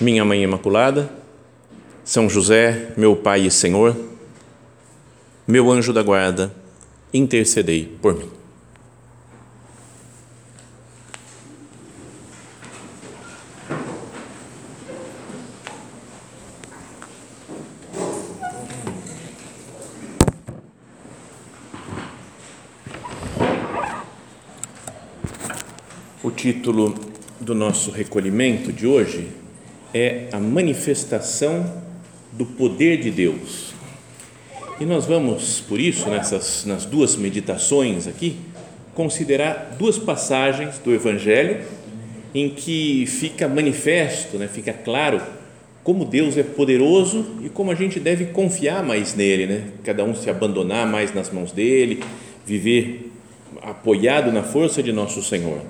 minha Mãe Imaculada, São José, meu Pai e Senhor, meu anjo da guarda, intercedei por mim. O título do nosso recolhimento de hoje é a manifestação do poder de Deus. E nós vamos, por isso, nessas nas duas meditações aqui, considerar duas passagens do Evangelho em que fica manifesto, né, fica claro como Deus é poderoso e como a gente deve confiar mais nele, né? Cada um se abandonar mais nas mãos dele, viver apoiado na força de nosso Senhor.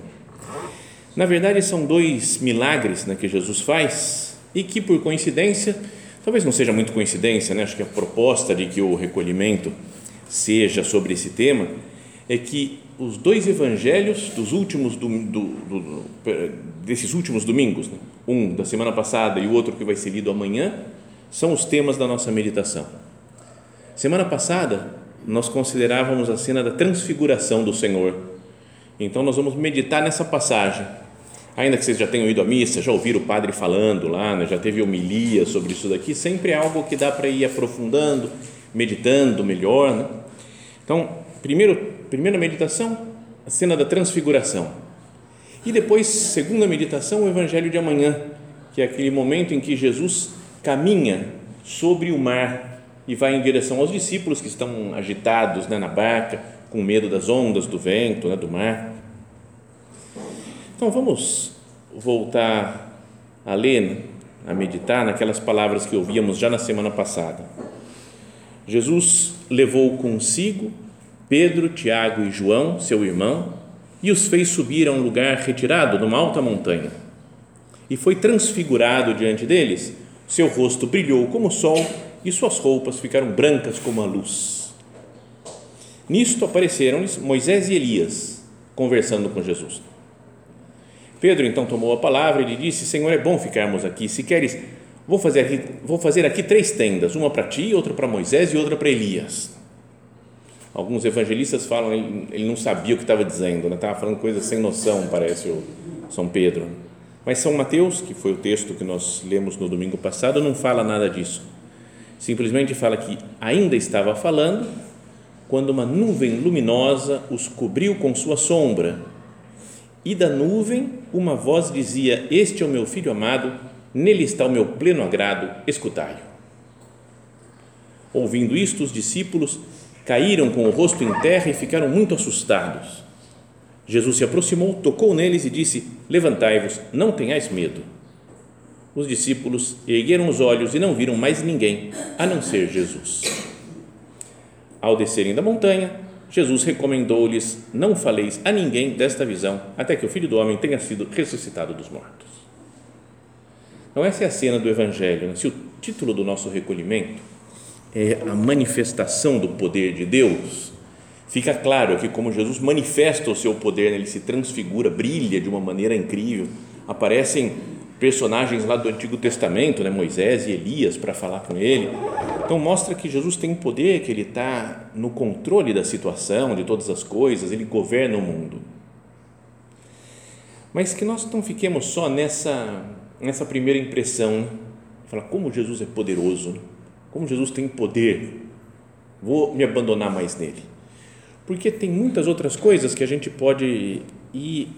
Na verdade, são dois milagres né, que Jesus faz e que, por coincidência, talvez não seja muito coincidência, né? acho que a proposta de que o recolhimento seja sobre esse tema é que os dois evangelhos dos últimos do, do, do, desses últimos domingos, né? um da semana passada e o outro que vai ser lido amanhã, são os temas da nossa meditação. Semana passada nós considerávamos a cena da transfiguração do Senhor. Então nós vamos meditar nessa passagem ainda que vocês já tenham ido à missa, já ouviram o padre falando lá, né, já teve homilia sobre isso daqui, sempre é algo que dá para ir aprofundando, meditando melhor. Né? Então, primeiro, primeira meditação, a cena da transfiguração. E depois, segunda meditação, o evangelho de amanhã, que é aquele momento em que Jesus caminha sobre o mar e vai em direção aos discípulos que estão agitados né, na barca, com medo das ondas, do vento, né, do mar. Então vamos voltar a ler, a meditar naquelas palavras que ouvíamos já na semana passada. Jesus levou consigo Pedro, Tiago e João, seu irmão, e os fez subir a um lugar retirado numa alta montanha. E foi transfigurado diante deles, seu rosto brilhou como o sol e suas roupas ficaram brancas como a luz. Nisto apareceram-lhes Moisés e Elias conversando com Jesus. Pedro então tomou a palavra e lhe disse: Senhor, é bom ficarmos aqui. Se queres, vou fazer aqui, vou fazer aqui três tendas: uma para ti, outra para Moisés e outra para Elias. Alguns evangelistas falam ele, ele não sabia o que estava dizendo, né? estava falando coisas sem noção, parece o São Pedro. Mas São Mateus, que foi o texto que nós lemos no domingo passado, não fala nada disso. Simplesmente fala que ainda estava falando quando uma nuvem luminosa os cobriu com sua sombra e da nuvem uma voz dizia: Este é o meu filho amado, nele está o meu pleno agrado, escutai-o. Ouvindo isto, os discípulos caíram com o rosto em terra e ficaram muito assustados. Jesus se aproximou, tocou neles e disse: Levantai-vos, não tenhais medo. Os discípulos ergueram os olhos e não viram mais ninguém, a não ser Jesus. Ao descerem da montanha, Jesus recomendou-lhes: Não faleis a ninguém desta visão, até que o filho do homem tenha sido ressuscitado dos mortos. Então, essa é a cena do Evangelho. Né? Se o título do nosso recolhimento é a manifestação do poder de Deus, fica claro que, como Jesus manifesta o seu poder, ele se transfigura, brilha de uma maneira incrível, aparecem personagens lá do Antigo Testamento, né, Moisés e Elias, para falar com ele. Então, mostra que Jesus tem poder, que ele está no controle da situação, de todas as coisas, ele governa o mundo. Mas que nós não fiquemos só nessa, nessa primeira impressão, né? falar como Jesus é poderoso, como Jesus tem poder, vou me abandonar mais nele. Porque tem muitas outras coisas que a gente pode ir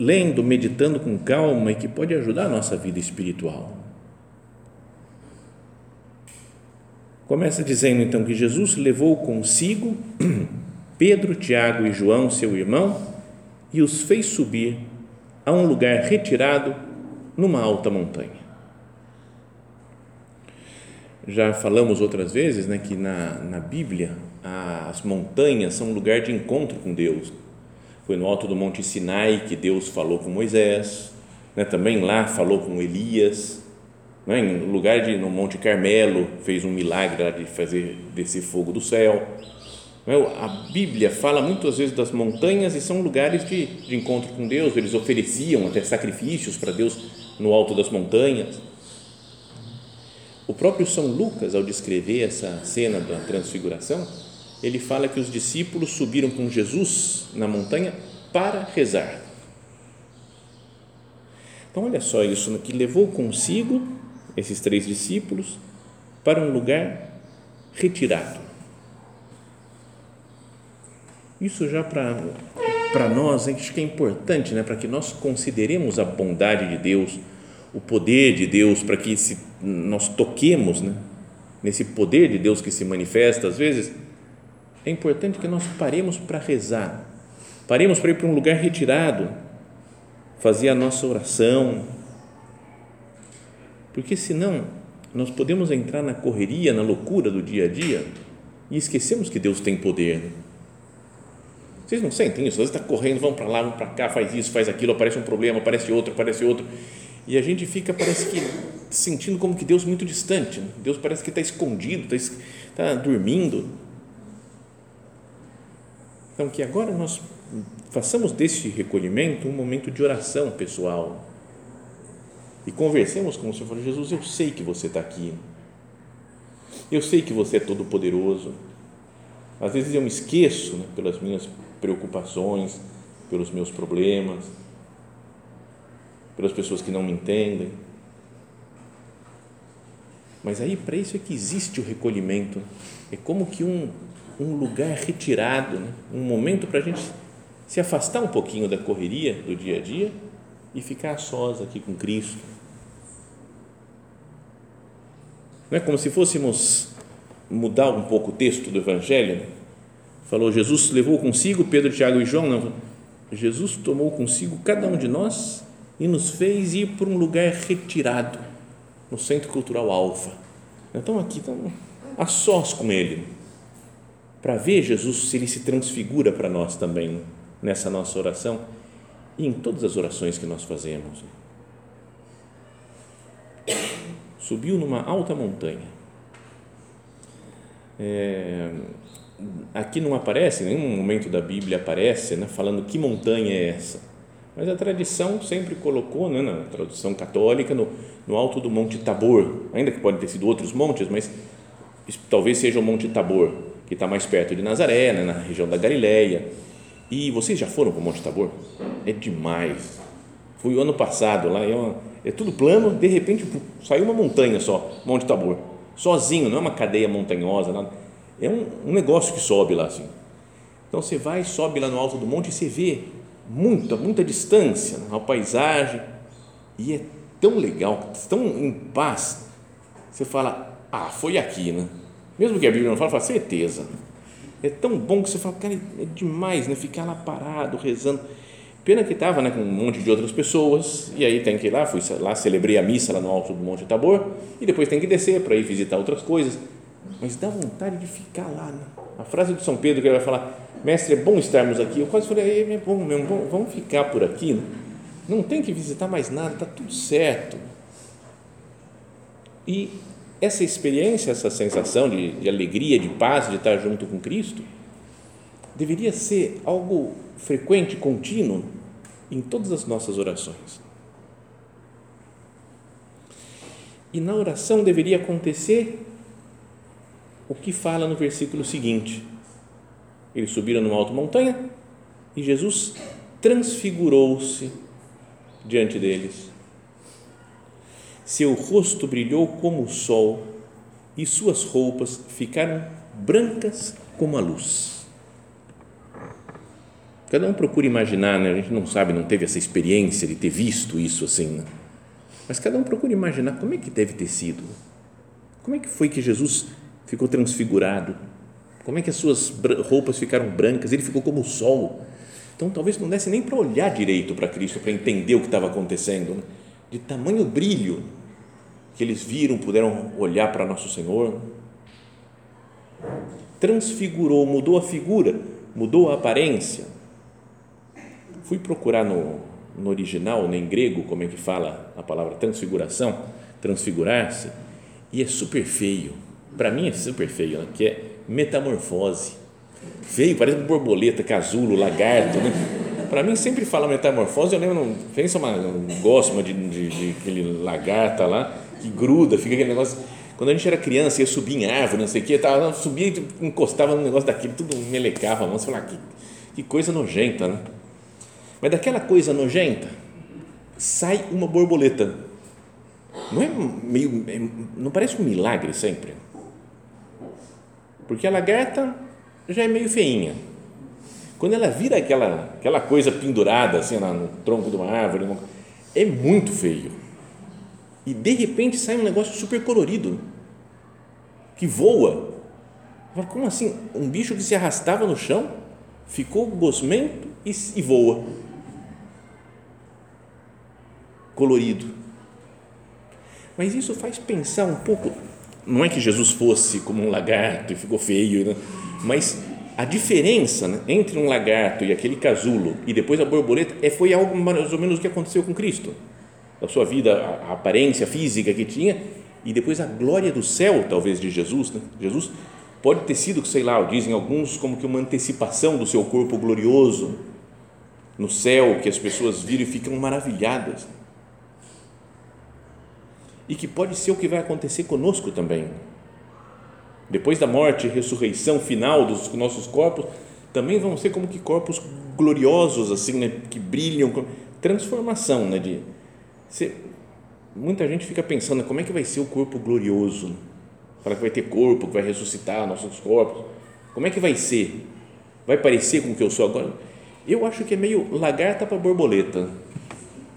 lendo, meditando com calma e que pode ajudar a nossa vida espiritual. Começa dizendo então que Jesus levou consigo Pedro, Tiago e João, seu irmão, e os fez subir a um lugar retirado numa alta montanha. já falamos outras vezes né, que na, na Bíblia as montanhas são um lugar de encontro com Deus. Foi no alto do Monte Sinai que Deus falou com Moisés, né, também lá falou com Elias, né, em lugar de no Monte Carmelo fez um milagre de fazer descer fogo do céu. Né, a Bíblia fala muitas vezes das montanhas e são lugares de, de encontro com Deus. Eles ofereciam até sacrifícios para Deus no alto das montanhas. O próprio São Lucas, ao descrever essa cena da transfiguração, ele fala que os discípulos subiram com Jesus na montanha para rezar. Então, olha só isso, que levou consigo esses três discípulos para um lugar retirado. Isso já para nós, acho que é importante, né? para que nós consideremos a bondade de Deus, o poder de Deus, para que se, nós toquemos né, nesse poder de Deus que se manifesta às vezes, é importante que nós paremos para rezar, paremos para ir para um lugar retirado, fazer a nossa oração, porque senão nós podemos entrar na correria, na loucura do dia a dia e esquecemos que Deus tem poder. Vocês não sentem isso? Às vezes está correndo, vão para lá, vão para cá, faz isso, faz aquilo, aparece um problema, aparece outro, aparece outro e a gente fica, parece que, sentindo como que Deus muito distante. Deus parece que está escondido, está, está dormindo. Então, que agora nós façamos deste recolhimento um momento de oração pessoal e conversemos com o Senhor. Jesus, eu sei que você está aqui. Eu sei que você é todo poderoso. Às vezes eu me esqueço né, pelas minhas preocupações, pelos meus problemas pelas pessoas que não me entendem. Mas aí, para isso é que existe o recolhimento. É como que um, um lugar retirado, né? um momento para a gente se afastar um pouquinho da correria do dia a dia e ficar sós aqui com Cristo. Não é como se fôssemos mudar um pouco o texto do Evangelho. Né? Falou, Jesus levou consigo Pedro, Tiago e João. Não, Jesus tomou consigo cada um de nós e nos fez ir para um lugar retirado, no Centro Cultural Alfa. Então aqui estamos a sós com Ele, para ver Jesus se Ele se transfigura para nós também nessa nossa oração e em todas as orações que nós fazemos. Subiu numa alta montanha. É, aqui não aparece, nenhum momento da Bíblia aparece, né, falando que montanha é essa mas a tradição sempre colocou, né, na tradução católica, no, no alto do Monte Tabor, ainda que pode ter sido outros montes, mas talvez seja o Monte Tabor, que está mais perto de Nazaré, né, na região da Galileia. E vocês já foram para o Monte Tabor? É demais. Fui o ano passado lá, é, uma, é tudo plano, de repente saiu uma montanha só, Monte Tabor, sozinho, não é uma cadeia montanhosa, nada. É um, um negócio que sobe lá assim. Então você vai, sobe lá no alto do monte e você vê muita, muita distância, a paisagem, e é tão legal, tão em paz, você fala, ah, foi aqui, né? Mesmo que a Bíblia não fala, fala certeza. É tão bom que você fala, cara, é demais, né? Ficar lá parado, rezando. Pena que estava né, com um monte de outras pessoas, e aí tem que ir lá, fui lá, celebrei a missa lá no alto do Monte Tabor, e depois tem que descer para ir visitar outras coisas. Mas dá vontade de ficar lá. Né? A frase de São Pedro que ele vai falar, mestre, é bom estarmos aqui. Eu quase falei, é bom mesmo, bom, vamos ficar por aqui. Né? Não tem que visitar mais nada, está tudo certo. E essa experiência, essa sensação de, de alegria, de paz, de estar junto com Cristo, deveria ser algo frequente, contínuo em todas as nossas orações. E na oração deveria acontecer o que fala no versículo seguinte: eles subiram numa alta montanha e Jesus transfigurou-se diante deles. Seu rosto brilhou como o sol e suas roupas ficaram brancas como a luz. Cada um procura imaginar, né? a gente não sabe, não teve essa experiência de ter visto isso assim, né? mas cada um procura imaginar como é que deve ter sido. Como é que foi que Jesus ficou transfigurado? Como é que as suas roupas ficaram brancas? Ele ficou como o sol. Então, talvez não desse nem para olhar direito para Cristo, para entender o que estava acontecendo, né? de tamanho brilho. Que eles viram, puderam olhar para nosso Senhor. Transfigurou, mudou a figura, mudou a aparência. Fui procurar no, no original, nem grego, como é que fala a palavra transfiguração, transfigurar-se, e é super feio. Para mim é super feio, né? que é metamorfose. Feio, parece uma borboleta, casulo, lagarto, né? Para mim sempre fala metamorfose, eu lembro, pensa uma gosma de, de, de aquele lagarta lá, que gruda, fica aquele negócio. Quando a gente era criança, ia subir em árvore, não sei o quê, tava, subia e encostava no negócio daquele, tudo melecava a mão, você fala, ah, que, que coisa nojenta, né? Mas daquela coisa nojenta sai uma borboleta. Não é meio, é, não parece um milagre sempre? Porque a lagarta já é meio feinha. Quando ela vira aquela, aquela coisa pendurada assim no tronco de uma árvore, é muito feio. E de repente sai um negócio super colorido que voa. Como assim? Um bicho que se arrastava no chão ficou gosmento e, e voa colorido. Mas isso faz pensar um pouco. Não é que Jesus fosse como um lagarto e ficou feio, né? mas a diferença né, entre um lagarto e aquele casulo e depois a borboleta é, foi algo mais ou menos o que aconteceu com Cristo. A sua vida, a, a aparência física que tinha e depois a glória do céu, talvez, de Jesus. Né? Jesus pode ter sido, sei lá, dizem alguns, como que uma antecipação do seu corpo glorioso no céu, que as pessoas viram e ficam maravilhadas e que pode ser o que vai acontecer conosco também. Depois da morte e ressurreição final dos nossos corpos, também vão ser como que corpos gloriosos assim, né, que brilham, transformação, né, de muita gente fica pensando como é que vai ser o corpo glorioso. Fala que vai ter corpo, que vai ressuscitar nossos corpos. Como é que vai ser? Vai parecer com o que eu sou agora? Eu acho que é meio lagarta para borboleta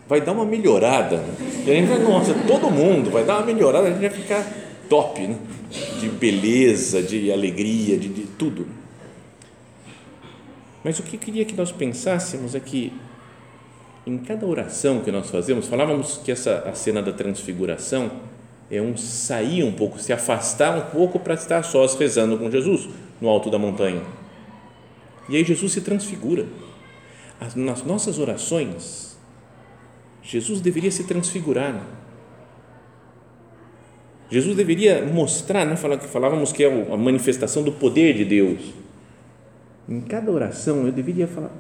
vai dar uma melhorada. E a gente vai, nossa, todo mundo vai dar uma melhorada, a gente vai ficar top, né? de beleza, de alegria, de, de tudo. Mas o que eu queria que nós pensássemos é que em cada oração que nós fazemos, falávamos que essa a cena da transfiguração é um sair um pouco, se afastar um pouco para estar sós rezando com Jesus no alto da montanha. E aí Jesus se transfigura. As, nas nossas orações, Jesus deveria se transfigurar. Jesus deveria mostrar, né? falávamos que é a manifestação do poder de Deus. Em cada oração eu deveria falar: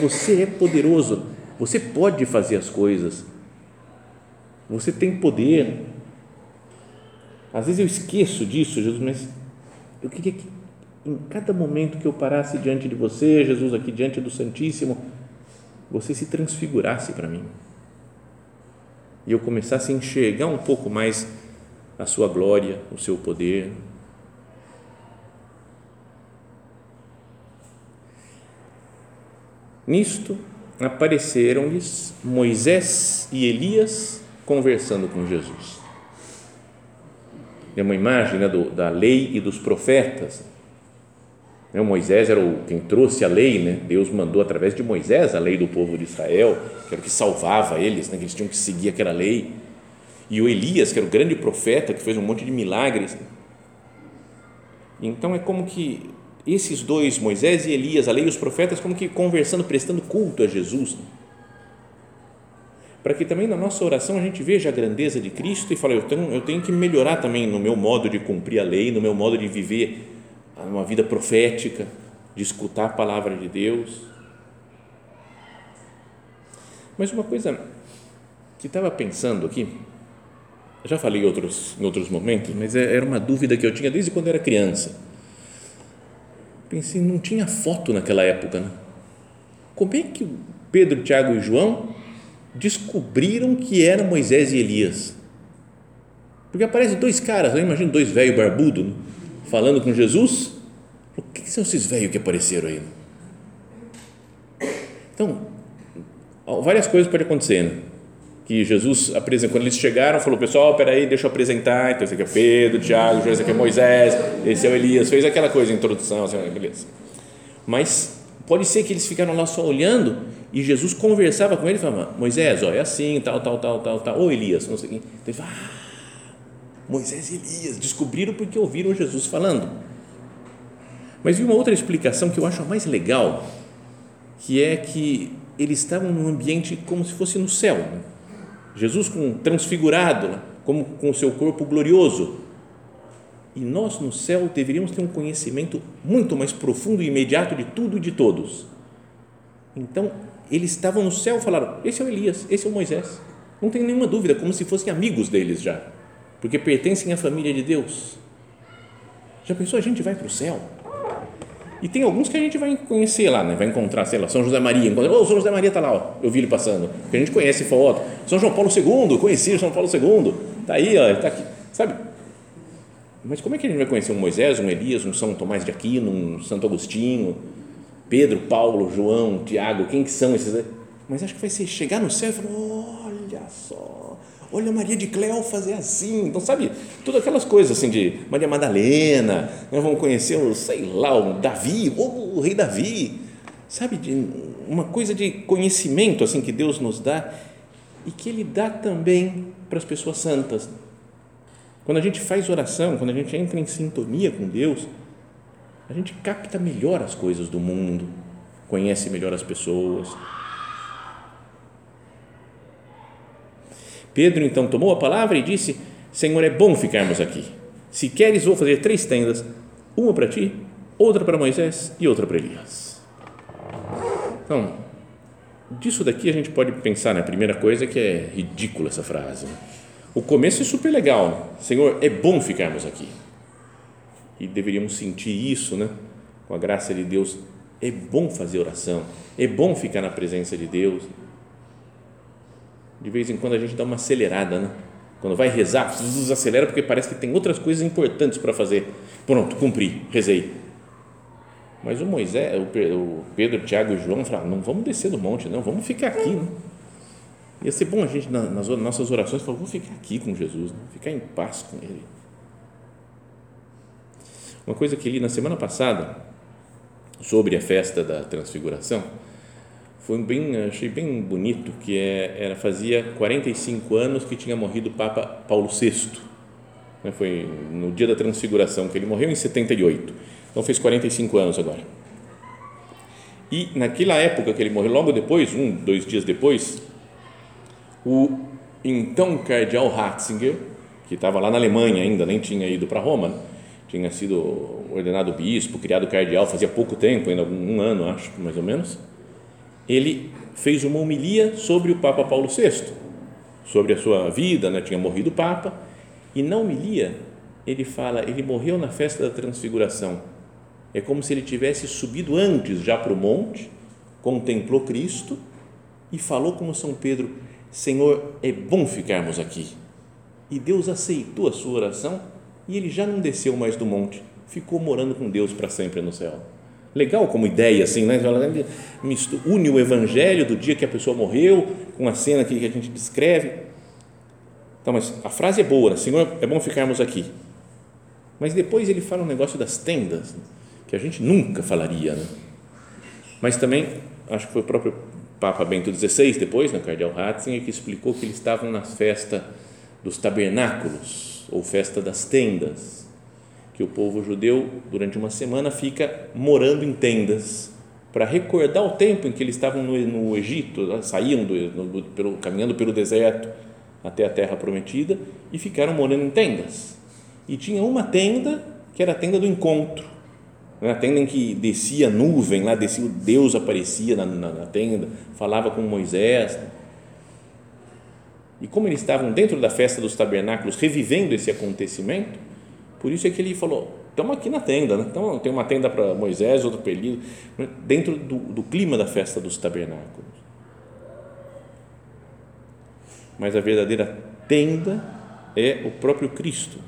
você é poderoso, você pode fazer as coisas, você tem poder. Às vezes eu esqueço disso, Jesus, mas eu queria que em cada momento que eu parasse diante de você, Jesus, aqui diante do Santíssimo, você se transfigurasse para mim e eu começasse a enxergar um pouco mais a sua glória, o seu poder. Nisto apareceram-lhes Moisés e Elias conversando com Jesus. É uma imagem né, do, da lei e dos profetas. Né, Moisés era o, quem trouxe a lei, né? Deus mandou através de Moisés a lei do povo de Israel, que era o que salvava eles, né? que eles tinham que seguir aquela lei. E o Elias, que era o grande profeta, que fez um monte de milagres. Então é como que esses dois, Moisés e Elias, a lei e os profetas, como que conversando, prestando culto a Jesus. Né? Para que também na nossa oração a gente veja a grandeza de Cristo e fale, eu tenho, eu tenho que melhorar também no meu modo de cumprir a lei, no meu modo de viver uma vida profética, de escutar a palavra de Deus. Mas uma coisa que estava pensando aqui, já falei outros, em outros momentos, mas é, era uma dúvida que eu tinha desde quando era criança. Pensei, não tinha foto naquela época, né? Como é que Pedro, Tiago e João descobriram que era Moisés e Elias? Porque aparecem dois caras, eu imagino dois velhos barbudos, né? falando com Jesus, o que são esses velhos que apareceram aí? Então, várias coisas podem acontecer, né? Que Jesus apresentou, quando eles chegaram, falou, pessoal, peraí, deixa eu apresentar, então esse aqui é Pedro, Tiago, esse aqui é Moisés, esse é o Elias, fez aquela coisa, introdução, assim, beleza. Mas pode ser que eles ficaram lá só olhando e Jesus conversava com ele e falava, Moisés, ó, é assim, tal, tal, tal, tal, tal, ou Elias, não sei o Então ele fala, ah, Moisés e Elias. Descobriram porque ouviram Jesus falando. Mas vi uma outra explicação que eu acho a mais legal, que é que eles estavam num ambiente como se fosse no céu. Né? Jesus com transfigurado, como com o seu corpo glorioso. E nós no céu deveríamos ter um conhecimento muito mais profundo e imediato de tudo e de todos. Então, eles estavam no céu e falaram: esse é o Elias, esse é o Moisés. Não tem nenhuma dúvida, como se fossem amigos deles já, porque pertencem à família de Deus. Já pensou? A gente vai para o céu e tem alguns que a gente vai conhecer lá, né? vai encontrar, sei lá, São José Maria. Encontra, oh, São José Maria está lá, ó. eu vi ele passando. Porque a gente conhece foto. São João Paulo II, conheci São Paulo II. Está aí, ó, está aqui. Sabe? Mas como é que a gente vai conhecer um Moisés, um Elias, um São Tomás de Aquino, um Santo Agostinho, Pedro, Paulo, João, Tiago? Quem que são esses? Mas acho que vai ser chegar no céu e falar: olha só, olha Maria de Cléo fazer assim. Então, sabe, todas aquelas coisas assim de Maria Madalena, nós né, vamos conhecer, o, sei lá, o Davi, o, rei Davi, sabe, de uma coisa de conhecimento assim que Deus nos dá e que Ele dá também para as pessoas santas. Quando a gente faz oração, quando a gente entra em sintonia com Deus, a gente capta melhor as coisas do mundo, conhece melhor as pessoas Pedro então tomou a palavra e disse: Senhor, é bom ficarmos aqui. Se queres, vou fazer três tendas: uma para ti, outra para Moisés e outra para Elias. Então, disso daqui a gente pode pensar na primeira coisa que é ridícula essa frase. O começo é super legal. Senhor, é bom ficarmos aqui. E deveríamos sentir isso, né? Com a graça de Deus. É bom fazer oração. É bom ficar na presença de Deus de vez em quando a gente dá uma acelerada, né? Quando vai rezar, acelera porque parece que tem outras coisas importantes para fazer. Pronto, cumpri, rezei. Mas o Moisés, o Pedro, o Tiago e o João falaram: não vamos descer do monte, não, vamos ficar aqui. Né? Ia ser bom a gente, nas nossas orações, falar: vamos ficar aqui com Jesus, né? ficar em paz com Ele. Uma coisa que li na semana passada sobre a festa da transfiguração foi bem, achei bem bonito, que é, era, fazia 45 anos que tinha morrido o Papa Paulo VI, né, foi no dia da transfiguração, que ele morreu em 78, então fez 45 anos agora. E naquela época que ele morreu, logo depois, um, dois dias depois, o então cardeal Ratzinger, que estava lá na Alemanha ainda, nem tinha ido para Roma, tinha sido ordenado bispo, criado cardeal fazia pouco tempo, ainda um ano, acho, mais ou menos, ele fez uma homilia sobre o Papa Paulo VI, sobre a sua vida, né? tinha morrido o Papa, e na homilia ele fala, ele morreu na festa da transfiguração. É como se ele tivesse subido antes já para o monte, contemplou Cristo e falou como São Pedro: Senhor, é bom ficarmos aqui. E Deus aceitou a sua oração e ele já não desceu mais do monte, ficou morando com Deus para sempre no céu. Legal como ideia, assim, né? Une o evangelho do dia que a pessoa morreu com a cena que a gente descreve. Então, mas a frase é boa, né? Senhor, é bom ficarmos aqui. Mas depois ele fala um negócio das tendas, que a gente nunca falaria, né? Mas também, acho que foi o próprio Papa Bento XVI, depois, né, Cardeal Ratzinger, que explicou que eles estavam na festa dos tabernáculos, ou festa das tendas que o povo judeu, durante uma semana, fica morando em tendas para recordar o tempo em que eles estavam no, no Egito, saíam do, no, pelo, caminhando pelo deserto até a terra prometida e ficaram morando em tendas. E tinha uma tenda que era a tenda do encontro, né? a tenda em que descia nuvem, lá descia Deus aparecia na, na, na tenda, falava com Moisés. E como eles estavam dentro da festa dos tabernáculos, revivendo esse acontecimento, por isso é que ele falou: estamos aqui na tenda, né? então tem uma tenda para Moisés, outra para né? dentro do, do clima da festa dos tabernáculos. Mas a verdadeira tenda é o próprio Cristo.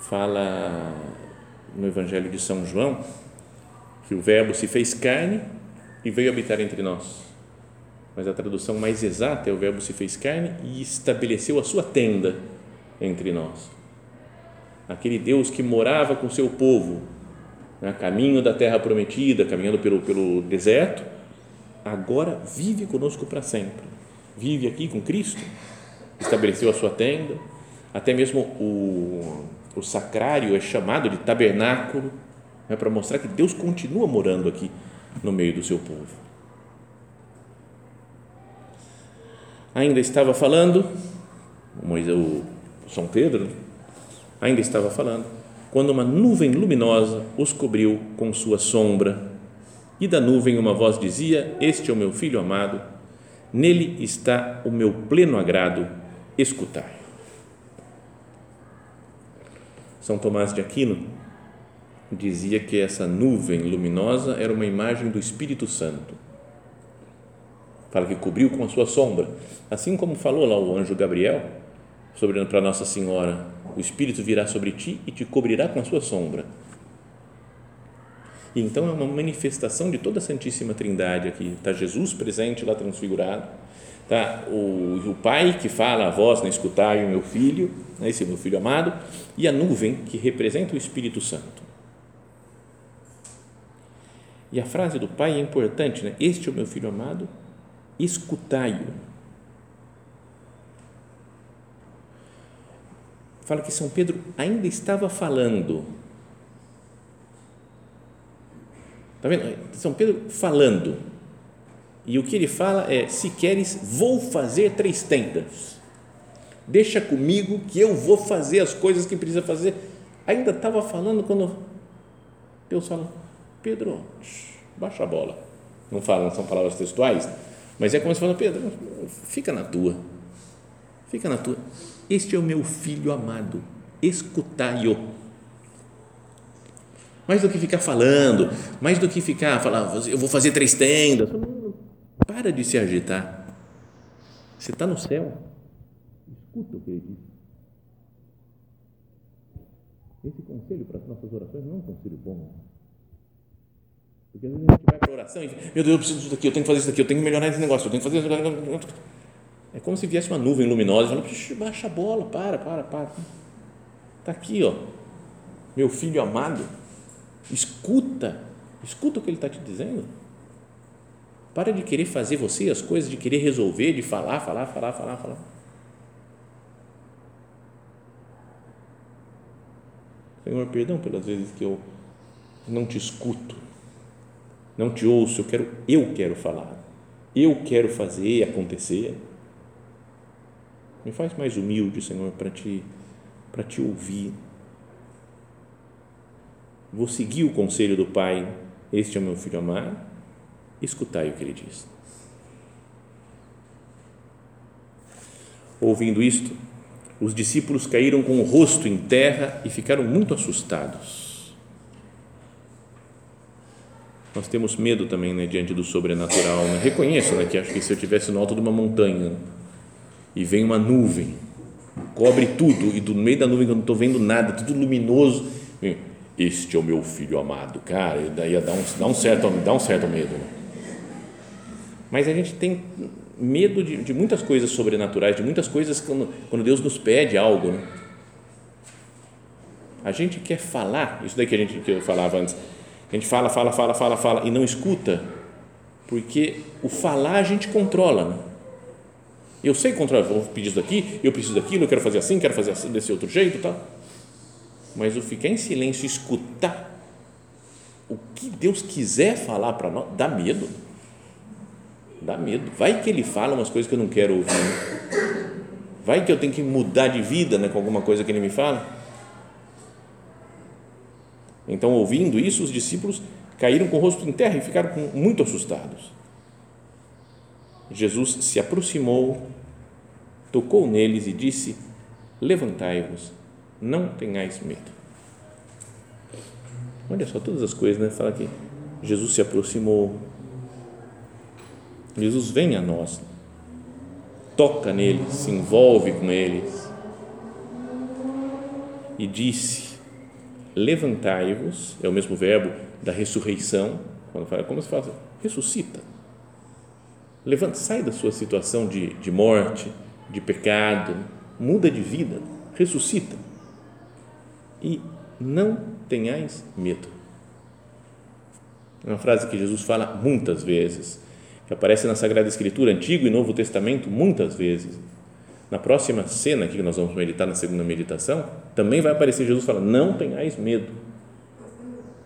Fala no Evangelho de São João que o Verbo se fez carne e veio habitar entre nós. Mas a tradução mais exata é o Verbo se fez carne e estabeleceu a sua tenda entre nós aquele Deus que morava com seu povo, né, caminho da terra prometida, caminhando pelo, pelo deserto, agora vive conosco para sempre. Vive aqui com Cristo, estabeleceu a sua tenda, Até mesmo o, o sacrário é chamado de tabernáculo, é para mostrar que Deus continua morando aqui no meio do seu povo. Ainda estava falando, o São Pedro ainda estava falando, quando uma nuvem luminosa os cobriu com sua sombra, e da nuvem uma voz dizia: Este é o meu filho amado, nele está o meu pleno agrado, escutai. São Tomás de Aquino dizia que essa nuvem luminosa era uma imagem do Espírito Santo. Fala que cobriu com a sua sombra, assim como falou lá o anjo Gabriel sobre para Nossa Senhora, o Espírito virá sobre ti e te cobrirá com a sua sombra. E então é uma manifestação de toda a Santíssima Trindade aqui. Está Jesus presente lá transfigurado, tá o, o Pai que fala a voz, né, escutai o meu filho, né, esse é meu filho amado, e a nuvem que representa o Espírito Santo. E a frase do Pai é importante, né? Este é o meu filho amado, escutai-o. Fala que São Pedro ainda estava falando Está vendo? São Pedro falando. E o que ele fala é: se queres, vou fazer três tendas. Deixa comigo que eu vou fazer as coisas que precisa fazer. Ainda estava falando quando Deus fala: Pedro, baixa a bola. Não falam, são palavras textuais, mas é como se fala: Pedro, fica na tua. Fica na tua. Este é o meu filho amado. Escutai-o mais do que ficar falando, mais do que ficar falando, eu vou fazer três tendas. Para de se agitar. Você está no céu. Escuta o que ele diz. Esse conselho para as nossas orações não é um conselho bom. Porque às vezes a gente vai para a oração e diz, meu Deus, eu preciso disso daqui, eu tenho que fazer isso daqui, eu tenho que melhorar esse negócio, eu tenho que fazer isso. É como se viesse uma nuvem luminosa e falando, baixa a bola, para, para, para. Está aqui, ó. Meu filho amado Escuta, escuta o que ele está te dizendo. Para de querer fazer você as coisas, de querer resolver, de falar, falar, falar, falar, falar. Senhor, perdão pelas vezes que eu não te escuto, não te ouço, eu quero, eu quero falar, eu quero fazer acontecer. Me faz mais humilde, Senhor, para te, para te ouvir vou seguir o conselho do Pai, este é o meu filho amado, escutai o que ele diz. Ouvindo isto, os discípulos caíram com o rosto em terra e ficaram muito assustados. Nós temos medo também né, diante do sobrenatural. Né? Reconheço né, que acho que se eu estivesse no alto de uma montanha e vem uma nuvem, cobre tudo, e do meio da nuvem eu não estou vendo nada, tudo luminoso, este é o meu filho amado, cara, e daí dá um, dá um certo, dá um certo medo. Né? Mas a gente tem medo de, de, muitas coisas sobrenaturais, de muitas coisas quando, quando Deus nos pede algo. Né? A gente quer falar, isso daí que a gente que eu falava antes, a gente fala, fala, fala, fala, fala e não escuta, porque o falar a gente controla. Né? Eu sei controlar, vou pedir isso daqui, eu preciso daquilo, eu quero fazer assim, quero fazer assim, desse outro jeito, tal mas o ficar em silêncio escutar o que Deus quiser falar para nós, dá medo. Dá medo. Vai que ele fala umas coisas que eu não quero ouvir. Né? Vai que eu tenho que mudar de vida né, com alguma coisa que ele me fala. Então, ouvindo isso, os discípulos caíram com o rosto em terra e ficaram muito assustados. Jesus se aproximou, tocou neles e disse: Levantai-vos não tenhais medo. Olha só todas as coisas, né? Fala que Jesus se aproximou. Jesus vem a nós, toca neles, se envolve com eles e disse: Levantai-vos, é o mesmo verbo da ressurreição, quando fala, como se fala? Ressuscita. Levanta, sai da sua situação de, de morte, de pecado, muda de vida, ressuscita e não tenhais medo. É uma frase que Jesus fala muitas vezes, que aparece na Sagrada Escritura, Antigo e Novo Testamento, muitas vezes. na próxima cena que nós vamos meditar na segunda meditação, também vai aparecer Jesus falando: Não tenhais medo,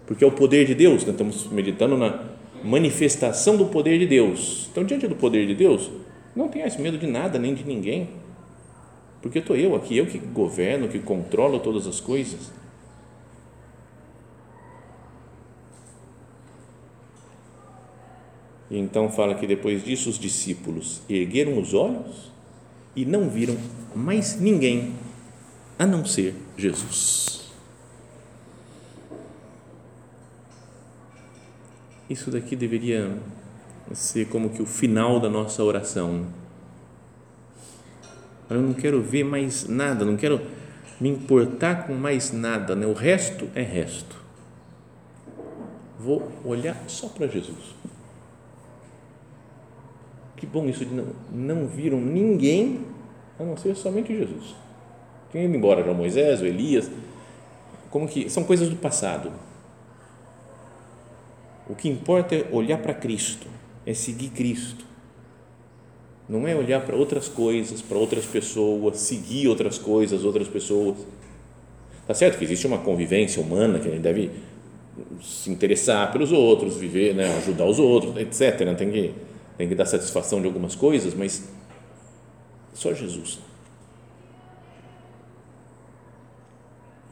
porque é o poder de Deus. Né? estamos meditando na manifestação do poder de Deus. Então, diante do poder de Deus, não tenhais medo de nada nem de ninguém, porque estou eu aqui, eu que governo, que controlo todas as coisas. E então fala que depois disso os discípulos ergueram os olhos e não viram mais ninguém a não ser Jesus. Isso daqui deveria ser como que o final da nossa oração. Eu não quero ver mais nada, não quero me importar com mais nada, né? o resto é resto. Vou olhar só para Jesus. Que bom isso de não, não viram ninguém a não ser somente Jesus. Tinha ido embora já Moisés, o Elias, como que são coisas do passado. O que importa é olhar para Cristo, é seguir Cristo. Não é olhar para outras coisas, para outras pessoas, seguir outras coisas, outras pessoas. Tá certo que existe uma convivência humana que a gente deve se interessar pelos outros, viver, né, ajudar os outros, etc. Tem que tem que dar satisfação de algumas coisas, mas só Jesus.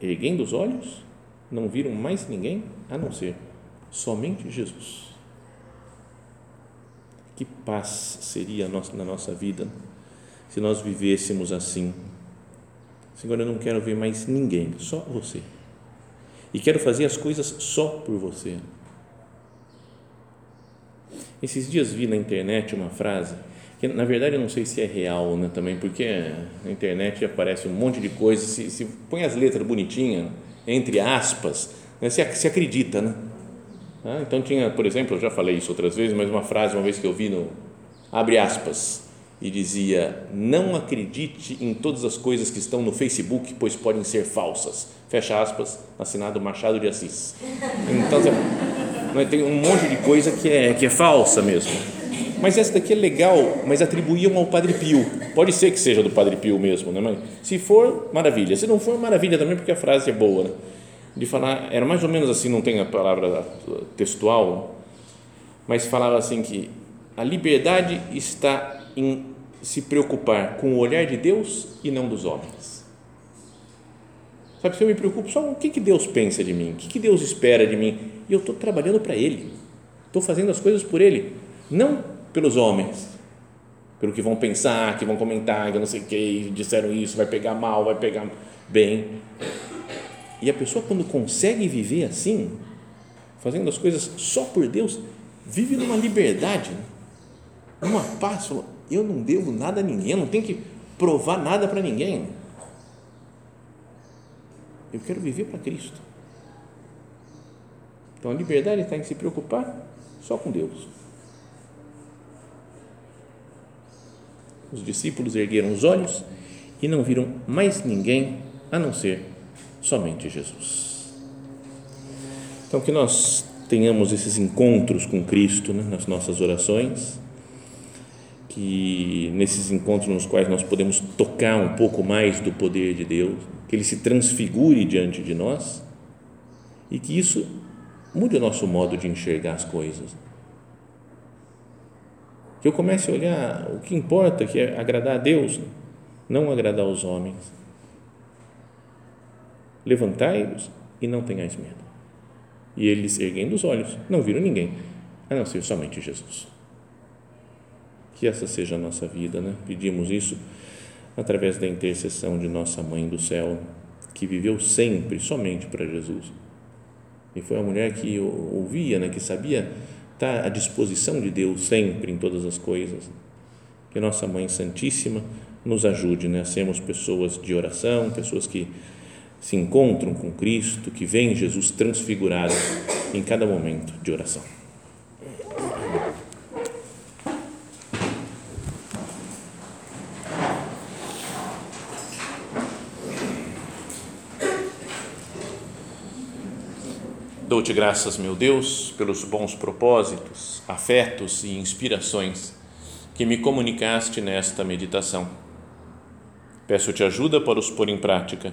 Erguendo os olhos, não viram mais ninguém a não ser somente Jesus. Que paz seria na nossa vida se nós vivêssemos assim. Senhor, eu não quero ver mais ninguém, só você. E quero fazer as coisas só por você esses dias vi na internet uma frase que na verdade eu não sei se é real né, também, porque na internet aparece um monte de coisa, se, se põe as letras bonitinhas, entre aspas, né, se, se acredita, né? Ah, então tinha, por exemplo, eu já falei isso outras vezes, mas uma frase uma vez que eu vi no abre aspas e dizia não acredite em todas as coisas que estão no Facebook, pois podem ser falsas. Fecha aspas, assinado Machado de Assis. Então tem um monte de coisa que é, que é falsa mesmo. Mas essa daqui é legal, mas atribuíam ao Padre Pio. Pode ser que seja do Padre Pio mesmo, né? Mas se for, maravilha. Se não for, maravilha também, porque a frase é boa, né? De falar, era mais ou menos assim, não tem a palavra textual, mas falava assim que a liberdade está em se preocupar com o olhar de Deus e não dos homens. Sabe, se eu me preocupo só com o que, que Deus pensa de mim, o que, que Deus espera de mim, e eu estou trabalhando para Ele, estou fazendo as coisas por Ele, não pelos homens, pelo que vão pensar, que vão comentar, que não sei o que, disseram isso, vai pegar mal, vai pegar bem. E a pessoa, quando consegue viver assim, fazendo as coisas só por Deus, vive numa liberdade, numa paz. Eu não devo nada a ninguém, eu não tenho que provar nada para ninguém. Eu quero viver para Cristo. Então a liberdade está em se preocupar só com Deus. Os discípulos ergueram os olhos e não viram mais ninguém a não ser somente Jesus. Então que nós tenhamos esses encontros com Cristo né, nas nossas orações, que nesses encontros nos quais nós podemos tocar um pouco mais do poder de Deus, que Ele se transfigure diante de nós e que isso mude o nosso modo de enxergar as coisas. Que eu comece a olhar o que importa, que é agradar a Deus, não agradar os homens. Levantai-vos e não tenhais medo. E eles, erguendo os olhos, não viram ninguém, a não ser somente Jesus. Que essa seja a nossa vida, né? Pedimos isso através da intercessão de nossa Mãe do Céu, que viveu sempre somente para Jesus e foi uma mulher que ouvia, né, que sabia estar à disposição de Deus sempre em todas as coisas. Que nossa Mãe Santíssima nos ajude né, a sermos pessoas de oração, pessoas que se encontram com Cristo, que veem Jesus transfigurado em cada momento de oração. Dou-te graças, meu Deus, pelos bons propósitos, afetos e inspirações que me comunicaste nesta meditação. Peço-te ajuda para os pôr em prática.